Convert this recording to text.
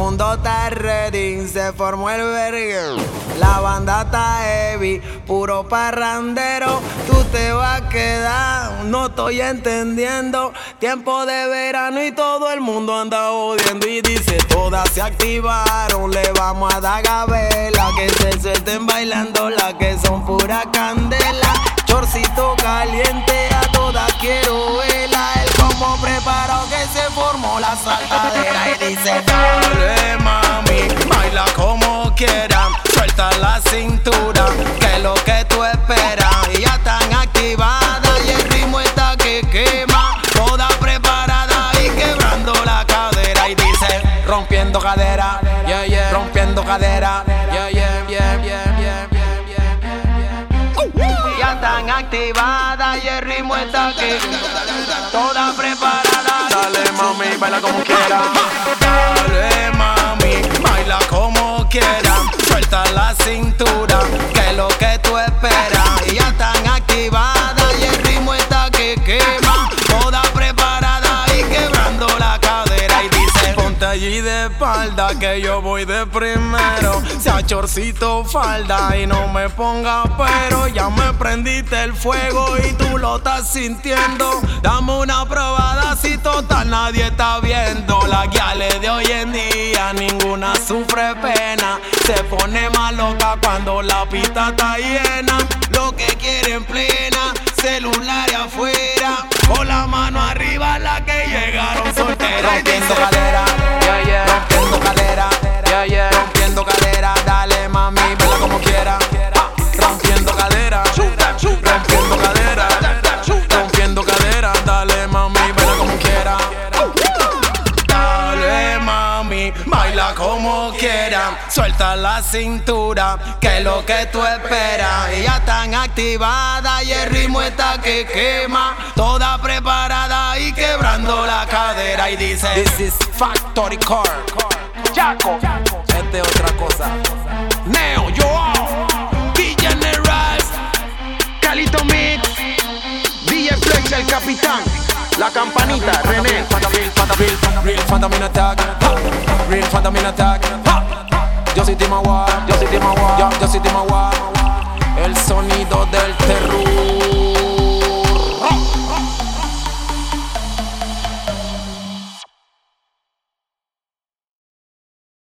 mundo está ready, se formó el verguero. La banda está heavy, puro parrandero. Tú te vas a quedar, no estoy entendiendo. Tiempo de verano y todo el mundo anda odiando. Y dice: Todas se activaron, le vamos a dar gabela. Que se suelten bailando, las que son pura candela. y dice Dale mami, baila como quieras Suelta la cintura, que es lo que tú esperas Y ya están activadas y el ritmo está que quema Toda preparada y quebrando la cadera. Y dice rompiendo cadera, yeah, yeah. rompiendo cadera yeah, yeah, Ya están activadas y el ritmo está que toda preparada Baila como quieras. Dale mami, baila como quieras. Suelta la cintura, espalda, que yo voy de primero. Sea chorcito falda y no me ponga pero. Ya me prendiste el fuego y tú lo estás sintiendo. Dame una probada si total nadie está viendo. Las guiales de hoy en día, ninguna sufre pena. Se pone más loca cuando la pista está llena. Lo que quieren plena, celular afuera. Con la mano arriba, la que llegaron solteras. Baila como quiera, suelta la cintura, que es lo que tú esperas. Y ya están activadas y el ritmo está que quema, toda preparada y quebrando la cadera. Y dice: This is Factory Core. Chaco, Esta es otra cosa. Neo, yo, DJ Neraz, Calito Mix, DJ Flex, el capitán, La campanita, René. Real fanta, real fanta, real phantom in attack. Real phantom in attack. Yo soy Timawa. Yo soy Timawa. Yo soy Timawa. El son